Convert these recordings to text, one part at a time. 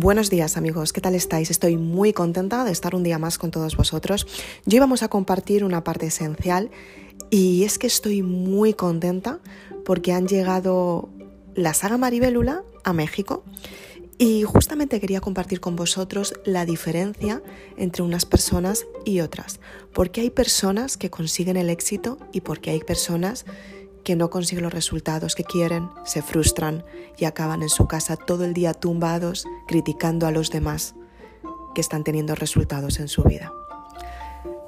Buenos días amigos, ¿qué tal estáis? Estoy muy contenta de estar un día más con todos vosotros. Yo íbamos a compartir una parte esencial y es que estoy muy contenta porque han llegado la saga Maribélula a México y justamente quería compartir con vosotros la diferencia entre unas personas y otras. Porque hay personas que consiguen el éxito y porque hay personas que no consiguen los resultados que quieren, se frustran y acaban en su casa todo el día tumbados criticando a los demás que están teniendo resultados en su vida.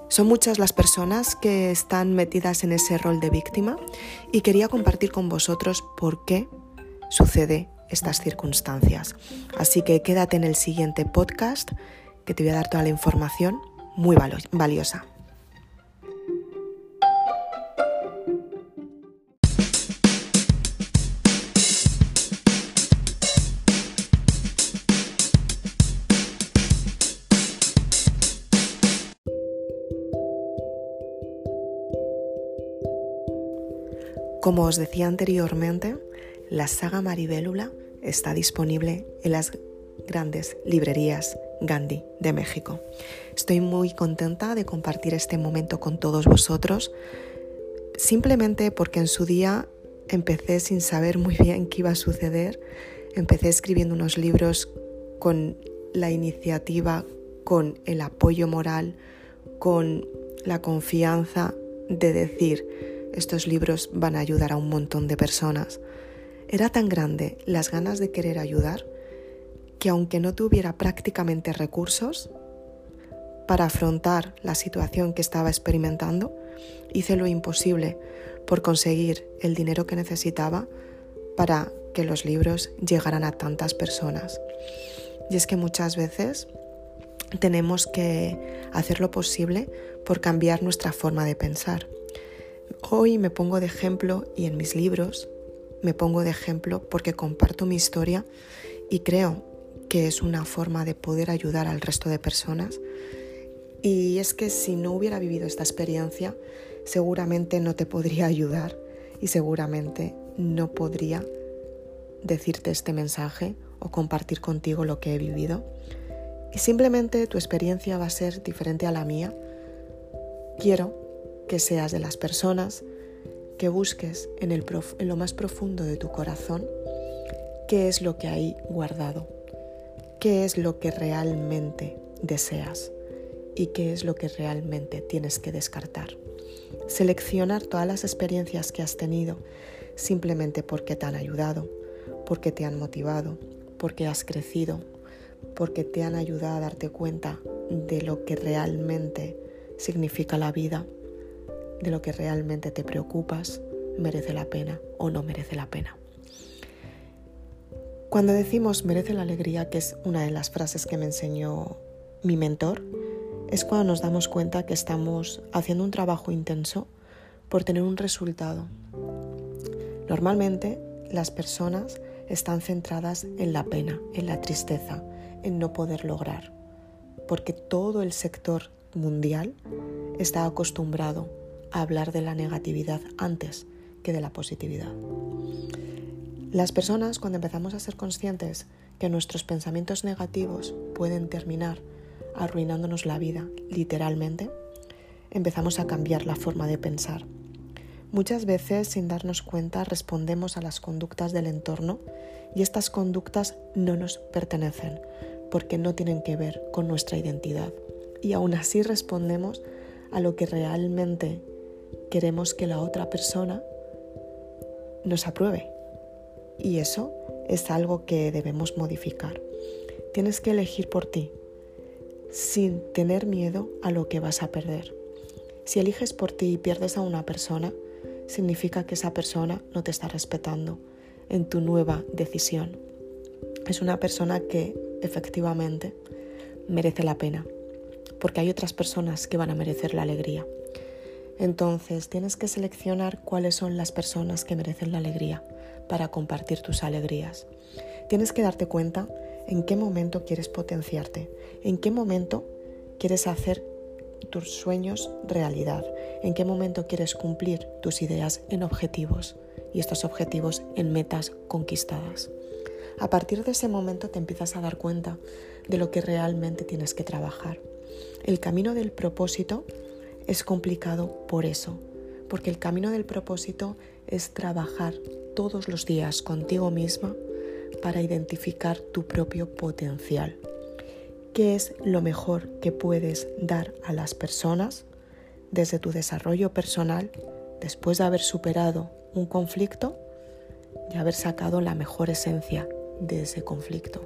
Son muchas las personas que están metidas en ese rol de víctima y quería compartir con vosotros por qué sucede estas circunstancias. Así que quédate en el siguiente podcast que te voy a dar toda la información muy valiosa. Como os decía anteriormente, la saga Maribélula está disponible en las grandes librerías Gandhi de México. Estoy muy contenta de compartir este momento con todos vosotros, simplemente porque en su día empecé sin saber muy bien qué iba a suceder. Empecé escribiendo unos libros con la iniciativa, con el apoyo moral, con la confianza de decir, estos libros van a ayudar a un montón de personas. Era tan grande las ganas de querer ayudar que aunque no tuviera prácticamente recursos para afrontar la situación que estaba experimentando, hice lo imposible por conseguir el dinero que necesitaba para que los libros llegaran a tantas personas. Y es que muchas veces tenemos que hacer lo posible por cambiar nuestra forma de pensar. Hoy me pongo de ejemplo y en mis libros me pongo de ejemplo porque comparto mi historia y creo que es una forma de poder ayudar al resto de personas. Y es que si no hubiera vivido esta experiencia, seguramente no te podría ayudar y seguramente no podría decirte este mensaje o compartir contigo lo que he vivido. Y simplemente tu experiencia va a ser diferente a la mía. Quiero que seas de las personas que busques en, el en lo más profundo de tu corazón qué es lo que hay guardado, qué es lo que realmente deseas y qué es lo que realmente tienes que descartar. Seleccionar todas las experiencias que has tenido simplemente porque te han ayudado, porque te han motivado, porque has crecido, porque te han ayudado a darte cuenta de lo que realmente significa la vida de lo que realmente te preocupas, merece la pena o no merece la pena. Cuando decimos merece la alegría, que es una de las frases que me enseñó mi mentor, es cuando nos damos cuenta que estamos haciendo un trabajo intenso por tener un resultado. Normalmente las personas están centradas en la pena, en la tristeza, en no poder lograr, porque todo el sector mundial está acostumbrado hablar de la negatividad antes que de la positividad. Las personas cuando empezamos a ser conscientes que nuestros pensamientos negativos pueden terminar arruinándonos la vida, literalmente, empezamos a cambiar la forma de pensar. Muchas veces, sin darnos cuenta, respondemos a las conductas del entorno y estas conductas no nos pertenecen porque no tienen que ver con nuestra identidad. Y aún así respondemos a lo que realmente queremos que la otra persona nos apruebe. Y eso es algo que debemos modificar. Tienes que elegir por ti, sin tener miedo a lo que vas a perder. Si eliges por ti y pierdes a una persona, significa que esa persona no te está respetando en tu nueva decisión. Es una persona que efectivamente merece la pena, porque hay otras personas que van a merecer la alegría. Entonces tienes que seleccionar cuáles son las personas que merecen la alegría para compartir tus alegrías. Tienes que darte cuenta en qué momento quieres potenciarte, en qué momento quieres hacer tus sueños realidad, en qué momento quieres cumplir tus ideas en objetivos y estos objetivos en metas conquistadas. A partir de ese momento te empiezas a dar cuenta de lo que realmente tienes que trabajar. El camino del propósito es complicado por eso, porque el camino del propósito es trabajar todos los días contigo misma para identificar tu propio potencial. ¿Qué es lo mejor que puedes dar a las personas desde tu desarrollo personal después de haber superado un conflicto y haber sacado la mejor esencia de ese conflicto?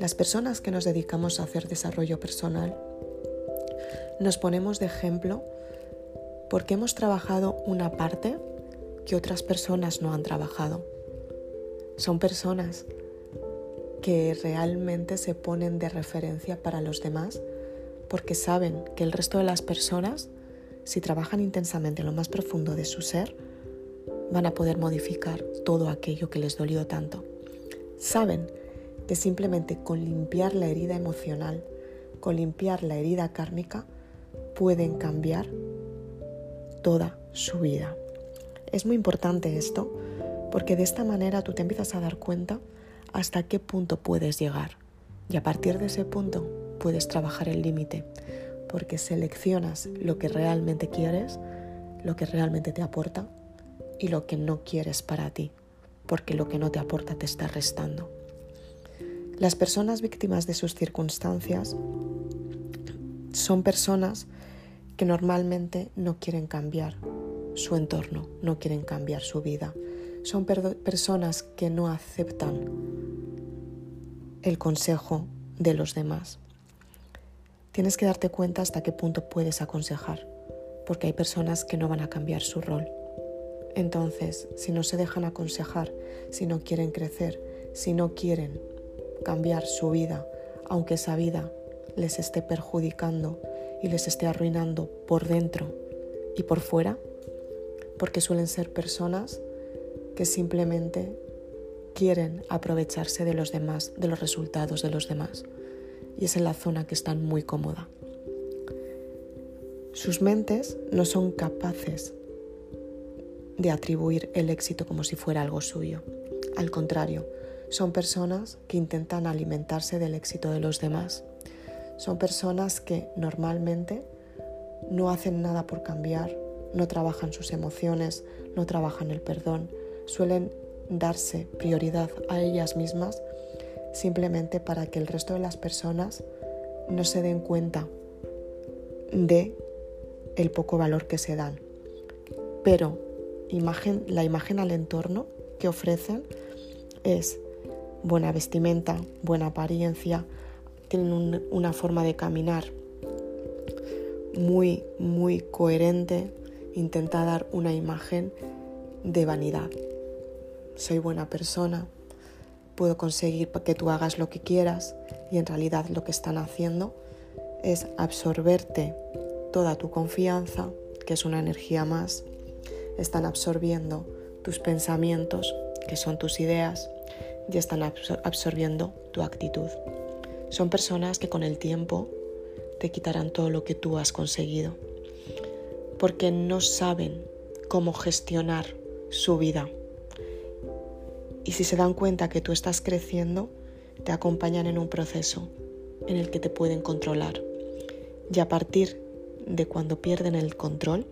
Las personas que nos dedicamos a hacer desarrollo personal nos ponemos de ejemplo porque hemos trabajado una parte que otras personas no han trabajado. Son personas que realmente se ponen de referencia para los demás porque saben que el resto de las personas, si trabajan intensamente en lo más profundo de su ser, van a poder modificar todo aquello que les dolió tanto. Saben que simplemente con limpiar la herida emocional, con limpiar la herida kármica, pueden cambiar toda su vida. Es muy importante esto porque de esta manera tú te empiezas a dar cuenta hasta qué punto puedes llegar y a partir de ese punto puedes trabajar el límite porque seleccionas lo que realmente quieres, lo que realmente te aporta y lo que no quieres para ti, porque lo que no te aporta te está restando. Las personas víctimas de sus circunstancias son personas que normalmente no quieren cambiar su entorno, no quieren cambiar su vida. Son personas que no aceptan el consejo de los demás. Tienes que darte cuenta hasta qué punto puedes aconsejar, porque hay personas que no van a cambiar su rol. Entonces, si no se dejan aconsejar, si no quieren crecer, si no quieren cambiar su vida, aunque esa vida les esté perjudicando y les esté arruinando por dentro y por fuera, porque suelen ser personas que simplemente quieren aprovecharse de los demás, de los resultados de los demás. Y es en la zona que están muy cómoda. Sus mentes no son capaces de atribuir el éxito como si fuera algo suyo. Al contrario, son personas que intentan alimentarse del éxito de los demás. Son personas que normalmente no hacen nada por cambiar, no trabajan sus emociones, no trabajan el perdón, suelen darse prioridad a ellas mismas simplemente para que el resto de las personas no se den cuenta de el poco valor que se dan. Pero imagen, la imagen al entorno que ofrecen es buena vestimenta, buena apariencia, tienen una forma de caminar muy, muy coherente, intenta dar una imagen de vanidad. Soy buena persona, puedo conseguir que tú hagas lo que quieras y en realidad lo que están haciendo es absorberte toda tu confianza, que es una energía más, están absorbiendo tus pensamientos, que son tus ideas, y están absorbiendo tu actitud. Son personas que con el tiempo te quitarán todo lo que tú has conseguido, porque no saben cómo gestionar su vida. Y si se dan cuenta que tú estás creciendo, te acompañan en un proceso en el que te pueden controlar. Y a partir de cuando pierden el control,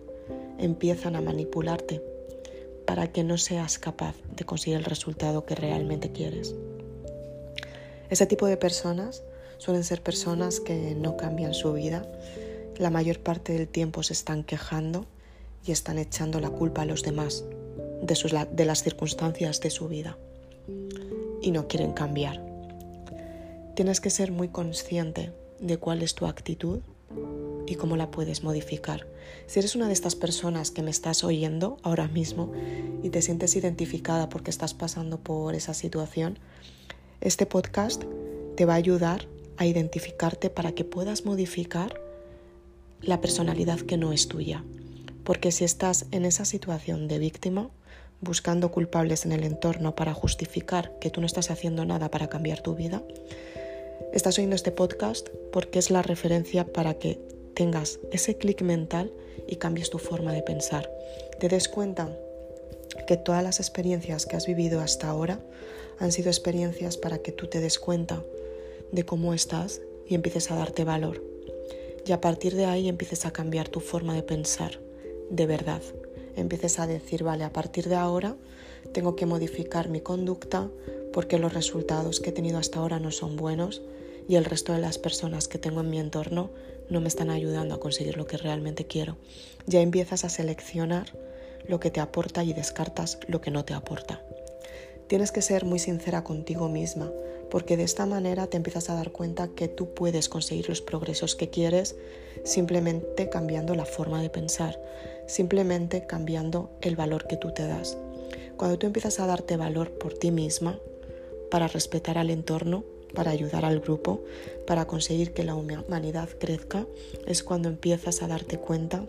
empiezan a manipularte para que no seas capaz de conseguir el resultado que realmente quieres. Ese tipo de personas suelen ser personas que no cambian su vida, la mayor parte del tiempo se están quejando y están echando la culpa a los demás de, de las circunstancias de su vida y no quieren cambiar. Tienes que ser muy consciente de cuál es tu actitud y cómo la puedes modificar. Si eres una de estas personas que me estás oyendo ahora mismo y te sientes identificada porque estás pasando por esa situación, este podcast te va a ayudar a identificarte para que puedas modificar la personalidad que no es tuya. Porque si estás en esa situación de víctima, buscando culpables en el entorno para justificar que tú no estás haciendo nada para cambiar tu vida, estás oyendo este podcast porque es la referencia para que tengas ese clic mental y cambies tu forma de pensar. Te des cuenta que todas las experiencias que has vivido hasta ahora han sido experiencias para que tú te des cuenta de cómo estás y empieces a darte valor. Y a partir de ahí empieces a cambiar tu forma de pensar, de verdad. Empieces a decir, vale, a partir de ahora tengo que modificar mi conducta porque los resultados que he tenido hasta ahora no son buenos y el resto de las personas que tengo en mi entorno no me están ayudando a conseguir lo que realmente quiero. Ya empiezas a seleccionar lo que te aporta y descartas lo que no te aporta. Tienes que ser muy sincera contigo misma, porque de esta manera te empiezas a dar cuenta que tú puedes conseguir los progresos que quieres simplemente cambiando la forma de pensar, simplemente cambiando el valor que tú te das. Cuando tú empiezas a darte valor por ti misma, para respetar al entorno, para ayudar al grupo, para conseguir que la humanidad crezca, es cuando empiezas a darte cuenta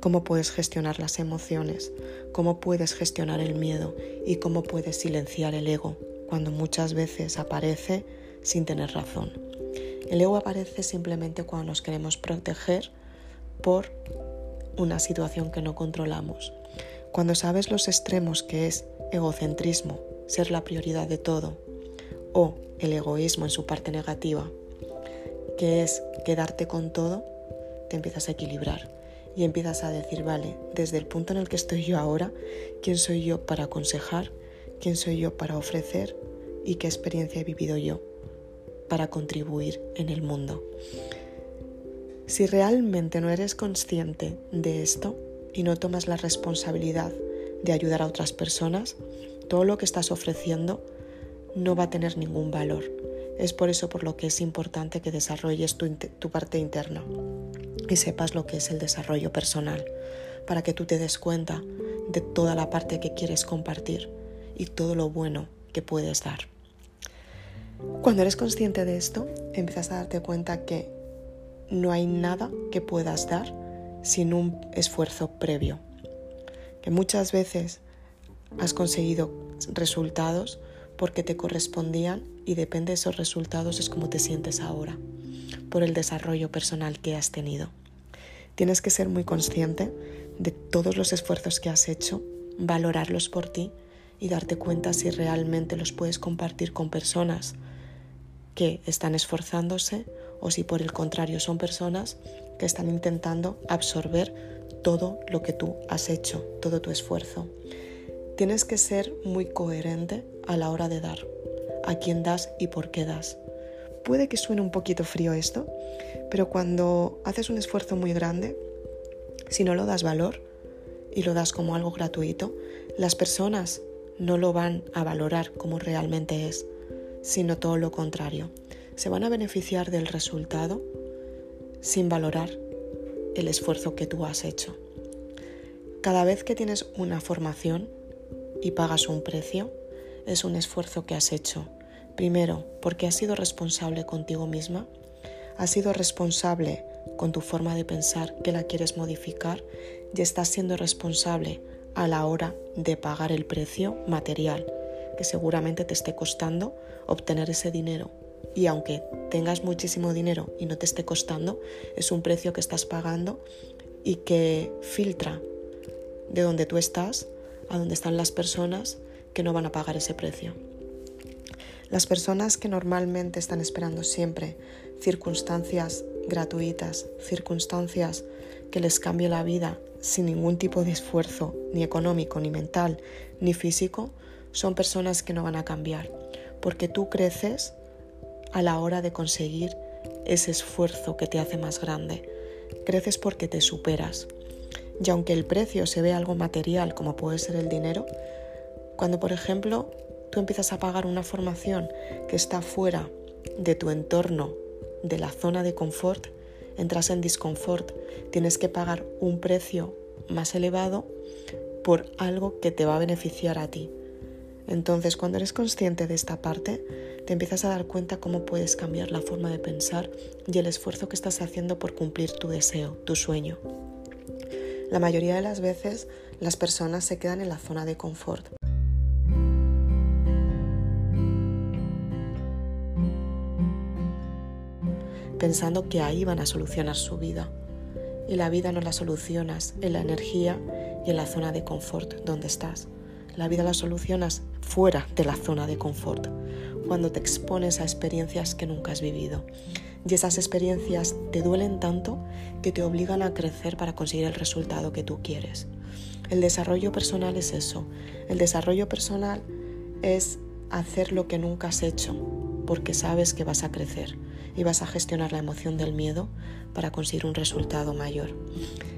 cómo puedes gestionar las emociones, cómo puedes gestionar el miedo y cómo puedes silenciar el ego cuando muchas veces aparece sin tener razón. El ego aparece simplemente cuando nos queremos proteger por una situación que no controlamos. Cuando sabes los extremos que es egocentrismo, ser la prioridad de todo, o el egoísmo en su parte negativa, que es quedarte con todo, te empiezas a equilibrar y empiezas a decir, vale, desde el punto en el que estoy yo ahora, ¿quién soy yo para aconsejar? ¿Quién soy yo para ofrecer? ¿Y qué experiencia he vivido yo para contribuir en el mundo? Si realmente no eres consciente de esto y no tomas la responsabilidad de ayudar a otras personas, todo lo que estás ofreciendo no va a tener ningún valor. Es por eso por lo que es importante que desarrolles tu, tu parte interna y sepas lo que es el desarrollo personal, para que tú te des cuenta de toda la parte que quieres compartir y todo lo bueno que puedes dar. Cuando eres consciente de esto, empiezas a darte cuenta que no hay nada que puedas dar sin un esfuerzo previo. Que muchas veces has conseguido resultados porque te correspondían y depende de esos resultados es como te sientes ahora por el desarrollo personal que has tenido. Tienes que ser muy consciente de todos los esfuerzos que has hecho, valorarlos por ti y darte cuenta si realmente los puedes compartir con personas que están esforzándose o si por el contrario son personas que están intentando absorber todo lo que tú has hecho, todo tu esfuerzo. Tienes que ser muy coherente a la hora de dar, a quién das y por qué das puede que suene un poquito frío esto, pero cuando haces un esfuerzo muy grande, si no lo das valor y lo das como algo gratuito, las personas no lo van a valorar como realmente es, sino todo lo contrario. Se van a beneficiar del resultado sin valorar el esfuerzo que tú has hecho. Cada vez que tienes una formación y pagas un precio, es un esfuerzo que has hecho Primero, porque has sido responsable contigo misma, has sido responsable con tu forma de pensar que la quieres modificar y estás siendo responsable a la hora de pagar el precio material que seguramente te esté costando obtener ese dinero. Y aunque tengas muchísimo dinero y no te esté costando, es un precio que estás pagando y que filtra de donde tú estás a donde están las personas que no van a pagar ese precio. Las personas que normalmente están esperando siempre circunstancias gratuitas, circunstancias que les cambie la vida sin ningún tipo de esfuerzo, ni económico, ni mental, ni físico, son personas que no van a cambiar, porque tú creces a la hora de conseguir ese esfuerzo que te hace más grande. Creces porque te superas. Y aunque el precio se ve algo material como puede ser el dinero, cuando por ejemplo tú empiezas a pagar una formación que está fuera de tu entorno, de la zona de confort, entras en disconfort, tienes que pagar un precio más elevado por algo que te va a beneficiar a ti. Entonces, cuando eres consciente de esta parte, te empiezas a dar cuenta cómo puedes cambiar la forma de pensar y el esfuerzo que estás haciendo por cumplir tu deseo, tu sueño. La mayoría de las veces las personas se quedan en la zona de confort. Pensando que ahí van a solucionar su vida. Y la vida no la solucionas en la energía y en la zona de confort donde estás. La vida la solucionas fuera de la zona de confort, cuando te expones a experiencias que nunca has vivido. Y esas experiencias te duelen tanto que te obligan a crecer para conseguir el resultado que tú quieres. El desarrollo personal es eso. El desarrollo personal es hacer lo que nunca has hecho, porque sabes que vas a crecer y vas a gestionar la emoción del miedo para conseguir un resultado mayor.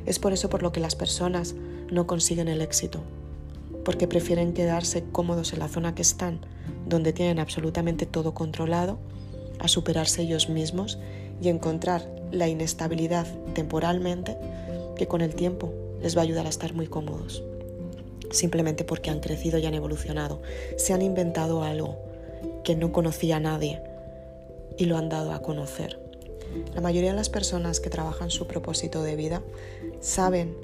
Es por eso por lo que las personas no consiguen el éxito, porque prefieren quedarse cómodos en la zona que están, donde tienen absolutamente todo controlado, a superarse ellos mismos y encontrar la inestabilidad temporalmente que con el tiempo les va a ayudar a estar muy cómodos. Simplemente porque han crecido y han evolucionado, se han inventado algo que no conocía nadie y lo han dado a conocer. La mayoría de las personas que trabajan su propósito de vida saben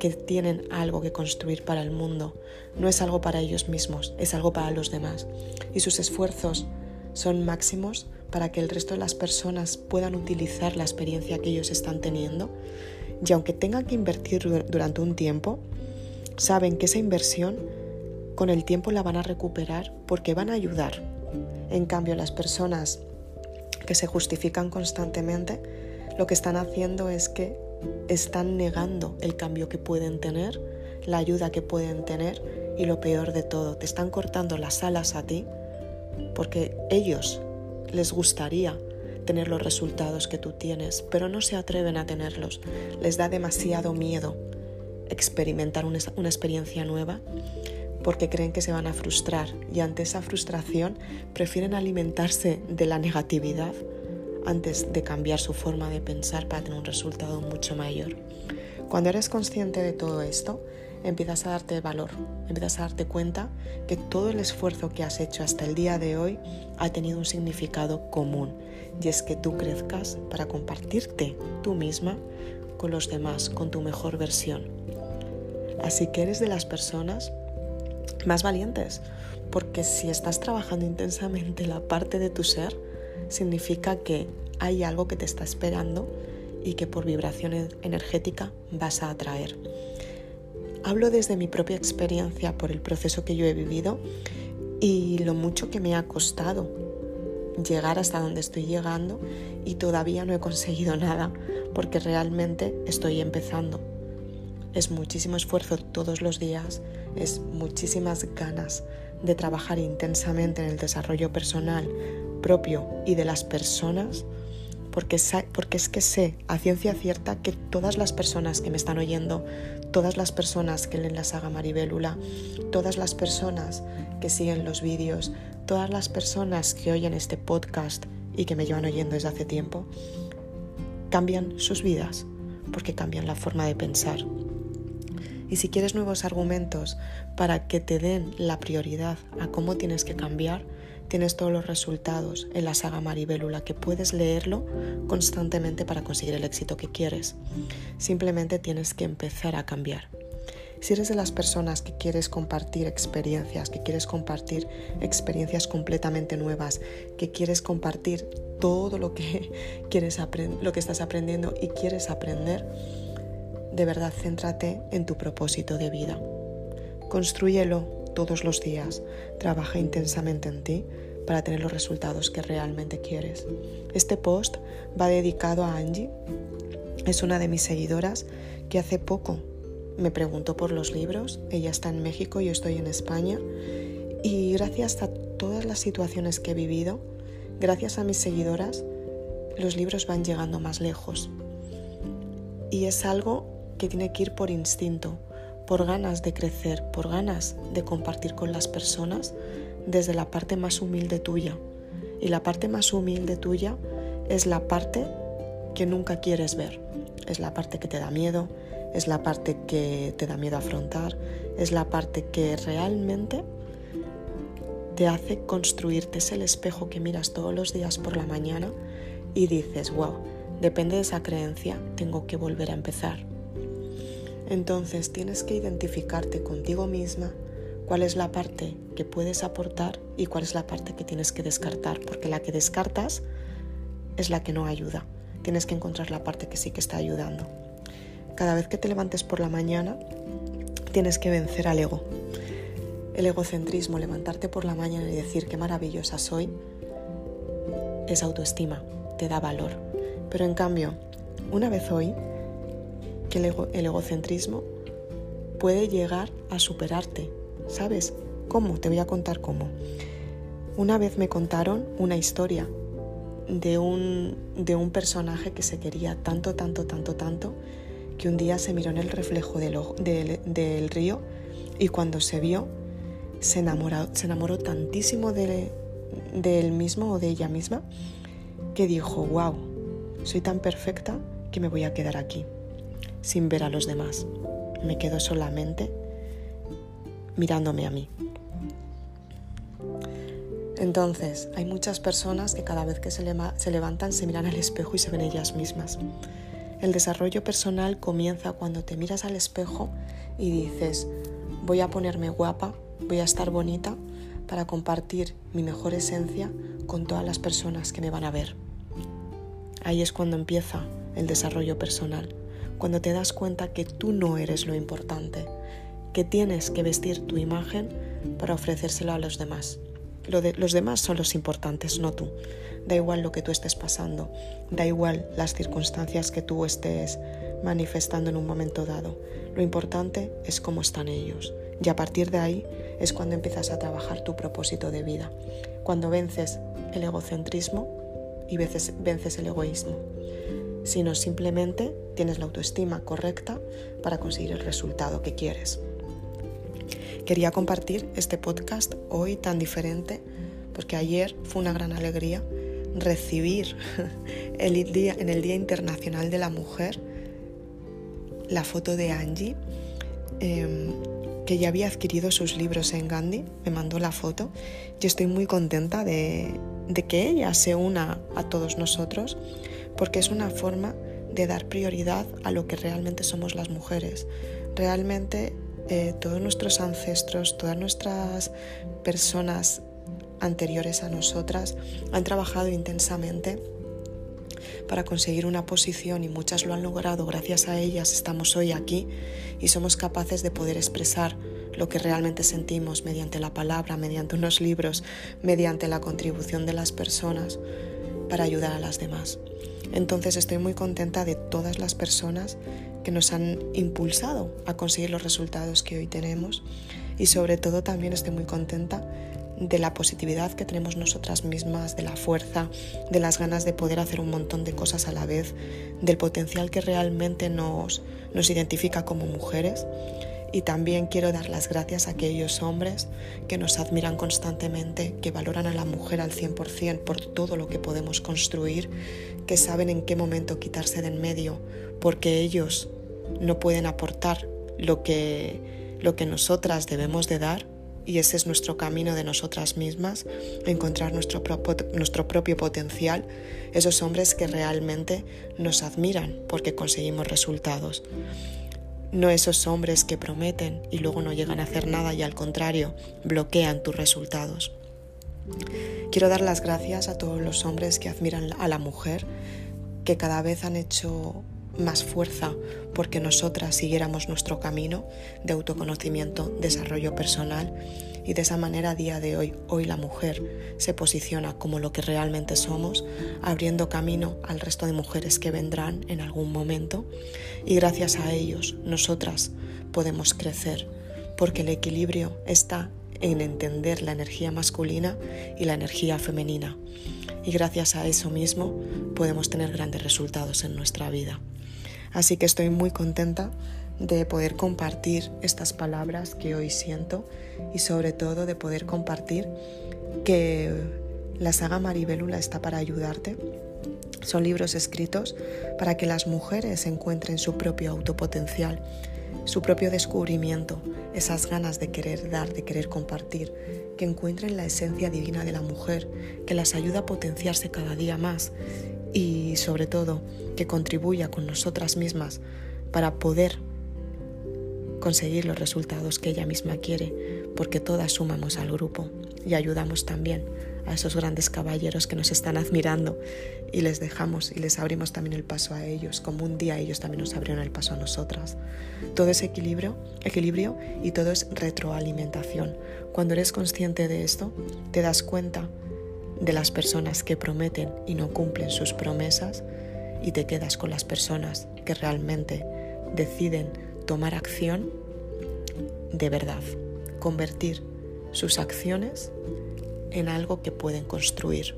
que tienen algo que construir para el mundo. No es algo para ellos mismos, es algo para los demás. Y sus esfuerzos son máximos para que el resto de las personas puedan utilizar la experiencia que ellos están teniendo. Y aunque tengan que invertir durante un tiempo, saben que esa inversión con el tiempo la van a recuperar porque van a ayudar. En cambio, las personas que se justifican constantemente, lo que están haciendo es que están negando el cambio que pueden tener, la ayuda que pueden tener y lo peor de todo, te están cortando las alas a ti porque ellos les gustaría tener los resultados que tú tienes, pero no se atreven a tenerlos. Les da demasiado miedo experimentar una, experiencia nueva porque creen que se van a frustrar y ante esa frustración prefieren alimentarse de la negatividad antes de cambiar su forma de pensar para tener un resultado mucho mayor. Cuando eres consciente de todo esto, empiezas a darte valor, empiezas a darte cuenta que todo el esfuerzo que has hecho hasta el día de hoy ha tenido un significado común y es que tú crezcas para compartirte tú misma con los demás, con tu mejor versión. Así que eres de las personas más valientes, porque si estás trabajando intensamente la parte de tu ser, significa que hay algo que te está esperando y que por vibración energética vas a atraer. Hablo desde mi propia experiencia por el proceso que yo he vivido y lo mucho que me ha costado llegar hasta donde estoy llegando y todavía no he conseguido nada porque realmente estoy empezando. Es muchísimo esfuerzo todos los días, es muchísimas ganas de trabajar intensamente en el desarrollo personal propio y de las personas, porque, porque es que sé a ciencia cierta que todas las personas que me están oyendo, todas las personas que leen la saga Maribélula, todas las personas que siguen los vídeos, todas las personas que oyen este podcast y que me llevan oyendo desde hace tiempo, cambian sus vidas porque cambian la forma de pensar. Y si quieres nuevos argumentos para que te den la prioridad a cómo tienes que cambiar, tienes todos los resultados en la saga Maribélula, que puedes leerlo constantemente para conseguir el éxito que quieres. Simplemente tienes que empezar a cambiar. Si eres de las personas que quieres compartir experiencias, que quieres compartir experiencias completamente nuevas, que quieres compartir todo lo que quieres lo que estás aprendiendo y quieres aprender, de verdad céntrate en tu propósito de vida. Construyelo todos los días. Trabaja intensamente en ti para tener los resultados que realmente quieres. Este post va dedicado a Angie. Es una de mis seguidoras que hace poco me preguntó por los libros. Ella está en México, yo estoy en España. Y gracias a todas las situaciones que he vivido, gracias a mis seguidoras, los libros van llegando más lejos. Y es algo que tiene que ir por instinto, por ganas de crecer, por ganas de compartir con las personas desde la parte más humilde tuya. Y la parte más humilde tuya es la parte que nunca quieres ver. Es la parte que te da miedo, es la parte que te da miedo afrontar, es la parte que realmente te hace construirte. Es el espejo que miras todos los días por la mañana y dices, wow, depende de esa creencia, tengo que volver a empezar. Entonces tienes que identificarte contigo misma cuál es la parte que puedes aportar y cuál es la parte que tienes que descartar, porque la que descartas es la que no ayuda. Tienes que encontrar la parte que sí que está ayudando. Cada vez que te levantes por la mañana, tienes que vencer al ego. El egocentrismo, levantarte por la mañana y decir qué maravillosa soy, es autoestima, te da valor. Pero en cambio, una vez hoy, que el, egocentrismo puede llegar a superarte, ¿sabes? ¿Cómo? Te voy a contar cómo. Una vez me contaron una historia de un, de un personaje que se quería tanto, tanto, tanto, tanto, que un día se miró en el reflejo del, del, río y cuando se vio, se enamoró, se enamoró tantísimo de, de él mismo o de ella misma que dijo, wow, soy tan perfecta que me voy a quedar aquí, sin ver a los demás. Me quedo solamente mirándome a mí. Entonces, hay muchas personas que cada vez que se, levantan se miran al espejo y se ven ellas mismas. El desarrollo personal comienza cuando te miras al espejo y dices, voy a ponerme guapa, voy a estar bonita para compartir mi mejor esencia con todas las personas que me van a ver. Ahí es cuando empieza el desarrollo personal, cuando te das cuenta que tú no eres lo importante, que tienes que vestir tu imagen para ofrecérselo a los demás los demás son los importantes, no tú. Da igual lo que tú estés pasando, da igual las circunstancias que tú estés manifestando en un momento dado. Lo importante es cómo están ellos. Y a partir de ahí es cuando empiezas a trabajar tu propósito de vida. Cuando vences el egocentrismo y vences, vences el egoísmo. Sino simplemente tienes la autoestima correcta para conseguir el resultado que quieres. Quería compartir este podcast hoy tan diferente porque ayer fue una gran alegría recibir el día, en el Día Internacional de la Mujer la foto de Angie, em, que ya había adquirido sus libros en Gandhi, me mandó la foto y estoy muy contenta de que ella se una a todos nosotros porque es una forma de dar prioridad a lo que realmente somos las mujeres. Realmente eh, todos nuestros ancestros, todas nuestras personas anteriores a nosotras han trabajado intensamente para conseguir una posición y muchas lo han logrado. Gracias a ellas estamos hoy aquí y somos capaces de poder expresar lo que realmente sentimos mediante la palabra, mediante unos libros, mediante la contribución de las personas para ayudar a las demás. Entonces estoy muy contenta de todas las personas que nos han impulsado a conseguir los resultados que hoy tenemos y sobre todo también estoy muy contenta de la positividad que tenemos nosotras mismas, de la fuerza, de las ganas de poder hacer un montón de cosas a la vez, del potencial que realmente nos, nos identifica como mujeres. Y también quiero dar las gracias a aquellos hombres que nos admiran constantemente, que valoran a la mujer al 100% por todo lo que podemos construir, que saben en qué momento quitarse de en medio, porque ellos no pueden aportar lo que, lo que nosotras debemos de dar y ese es nuestro camino de nosotras mismas, encontrar nuestro, nuestro propio potencial, esos hombres que realmente nos admiran porque conseguimos resultados. No esos hombres que prometen y luego no llegan a hacer nada y al contrario bloquean tus resultados. Quiero dar las gracias a todos los hombres que admiran a la mujer, que cada vez han hecho más fuerza porque nosotras siguiéramos nuestro camino de autoconocimiento, desarrollo personal y de esa manera a día de hoy, hoy la mujer se posiciona como lo que realmente somos, abriendo camino al resto de mujeres que vendrán en algún momento y gracias a ellos nosotras podemos crecer porque el equilibrio está en entender la energía masculina y la energía femenina y gracias a eso mismo podemos tener grandes resultados en nuestra vida. Así que estoy muy contenta de poder compartir estas palabras que hoy siento y sobre todo de poder compartir que la saga Maribélula está para ayudarte. Son libros escritos para que las mujeres encuentren su propio autopotencial, su propio descubrimiento, esas ganas de querer dar, de querer compartir, que encuentren la esencia divina de la mujer, que las ayuda a potenciarse cada día más y sobre todo que contribuya con nosotras mismas para poder conseguir los resultados que ella misma quiere, porque todas sumamos al grupo y ayudamos también a esos grandes caballeros que nos están admirando y les dejamos y les abrimos también el paso a ellos, como un día ellos también nos abrieron el paso a nosotras. Todo es equilibrio, equilibrio y todo es retroalimentación. Cuando eres consciente de esto, te das cuenta de las personas que prometen y no cumplen sus promesas y te quedas con las personas que realmente deciden tomar acción de verdad, convertir sus acciones en algo que pueden construir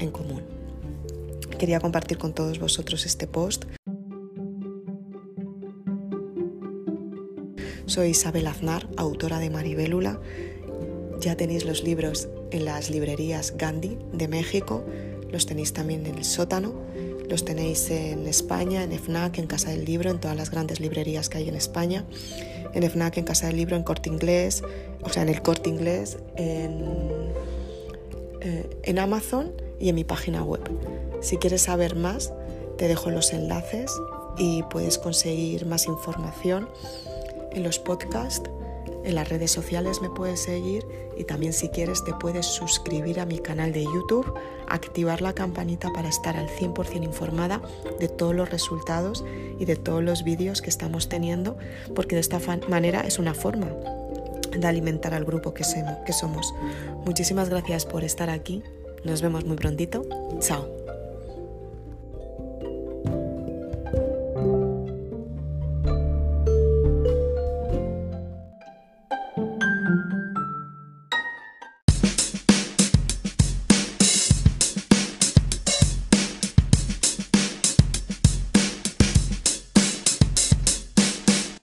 en común. Quería compartir con todos vosotros este post. Soy Isabel Aznar, autora de Maribélula. Ya tenéis los libros en las librerías Gandhi de México, los tenéis también en el sótano, los tenéis en España, en FNAC, en Casa del Libro, en todas las grandes librerías que hay en España en FNAC, en Casa del Libro, en Corte Inglés, o sea, en el Corte Inglés, en, eh, en Amazon y en mi página web. Si quieres saber más, te dejo los enlaces y puedes conseguir más información en los podcasts en las redes sociales me puedes seguir y también si quieres te puedes suscribir a mi canal de YouTube, activar la campanita para estar al 100% informada de todos los resultados y de todos los vídeos que estamos teniendo, porque de esta manera es una forma de alimentar al grupo que somos. Muchísimas gracias por estar aquí. Nos vemos muy prontito. Chao.